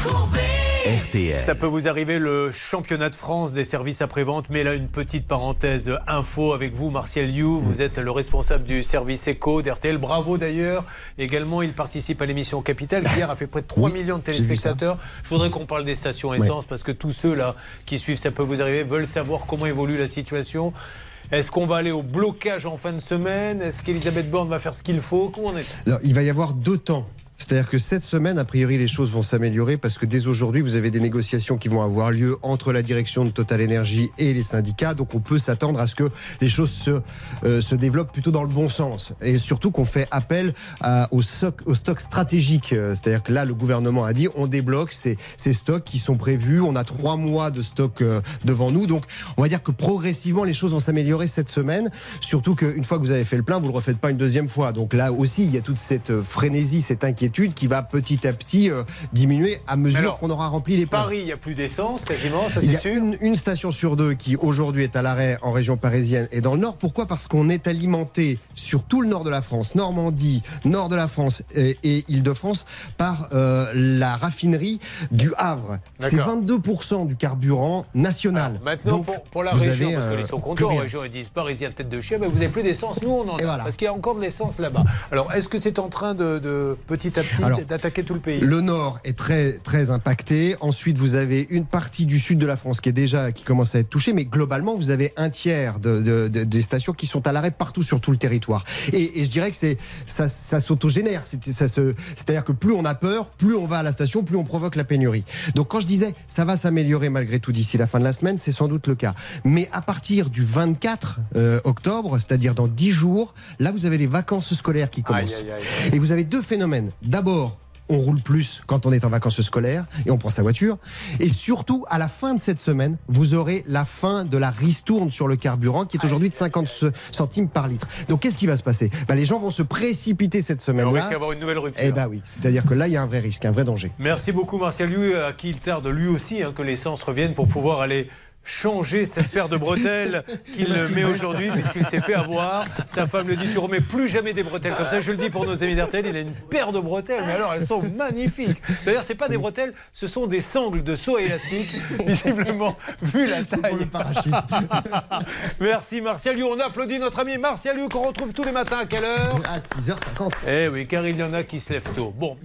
RTL. Ça peut vous arriver le championnat de France des services après-vente, mais là une petite parenthèse info avec vous, Martial You. Vous êtes le responsable du service éco d'RTL. Bravo d'ailleurs. Également, il participe à l'émission Capital qui hier a fait près de 3 Oui, millions de téléspectateurs. Je voudrais qu'on parle des stations essence parce que tous ceux là qui suivent Ça peut vous arriver veulent savoir comment évolue la situation. Est-ce qu'on va aller au blocage en fin de semaine? Est-ce qu'Elisabeth Borne va faire ce qu'il faut? Comment on est? Alors, il va y avoir deux temps. C'est-à-dire que cette semaine, a priori, les choses vont s'améliorer parce que dès aujourd'hui, vous avez des négociations qui vont avoir lieu entre la direction de Total Energy et les syndicats. Donc, on peut s'attendre à ce que les choses se, euh, se développent plutôt dans le bon sens. Et surtout qu'on fait appel à, au, stock, au stock stratégique. Euh, C'est-à-dire que là, le gouvernement a dit on débloque ces, ces stocks qui sont prévus. On a trois mois de stock euh, devant nous. Donc, on va dire que progressivement, les choses vont s'améliorer cette semaine. Surtout qu'une fois que vous avez fait le plein, vous le refaites pas une deuxième fois. Donc là aussi, il y a toute cette euh, frénésie, cette inquiétude qui va petit à petit euh, diminuer à mesure qu'on aura rempli les pleins. Paris, il n'y a plus d'essence quasiment, ça Il y c'est a sûr. une, une station sur deux qui aujourd'hui est à l'arrêt en région parisienne et dans le nord. Pourquoi? Parce qu'on est alimenté sur tout le nord de la France, Normandie, nord de la France et, et Île-de-France par euh, la raffinerie du Havre. C'est D'accord. 22% du carburant national. Alors, maintenant, Donc, pour, pour la région, avez, parce euh, qu'ils sont contents, en rien. région, ils disent Parisien tête de chien, mais vous n'avez plus d'essence, nous on en a, voilà. parce qu'il y a encore de l'essence là-bas. Alors, est-ce que c'est en train de, de, petit à petit Alors, d'attaquer tout le pays Le nord est très très impacté. Ensuite, vous avez une partie du sud de la France qui est déjà qui commence à être touchée, mais globalement, vous avez un tiers de, de- de- des stations qui sont à l'arrêt partout sur tout le territoire. Et, et je dirais que c'est ça, ça s'autogénère. C'est- ça se- C'est-à-dire que plus on a peur, plus on va à la station, plus on provoque la pénurie. Donc, quand je disais ça va s'améliorer malgré tout d'ici la fin de la semaine, c'est sans doute le cas. Mais à partir du 24 euh, octobre, c'est-à-dire dans 10 jours, là, vous avez les vacances scolaires qui commencent. Aïe, aïe, aïe. Et vous avez deux phénomènes. D'abord, on roule plus quand on est en vacances scolaires et on prend sa voiture. Et surtout, à la fin de cette semaine, vous aurez la fin de la ristourne sur le carburant qui est aujourd'hui de 50 ce- centimes par litre. Donc qu'est-ce qui va se passer? Ben, Les gens vont se précipiter cette On risque d'avoir une nouvelle rupture. Eh ben oui, c'est-à-dire que là, il y a un vrai risque, un vrai danger. Merci beaucoup Martial Liu, à qui il tarde lui aussi hein, que l'essence revienne pour pouvoir aller changer cette paire de bretelles qu'il met aujourd'hui puisqu'il s'est fait avoir. Sa femme le dit, tu remets plus jamais des bretelles comme ça. Je le dis pour nos amis d'RTL, il a une paire de bretelles, mais alors elles sont magnifiques. D'ailleurs, c'est pas des bretelles, ce sont des sangles de saut élastique, visiblement, vu la taille. parachute. Merci Martial Liu. On applaudit notre ami Martial qu'on retrouve tous les matins à quelle heure? À 6h50. Eh oui, car il y en a qui se lèvent tôt. Bon.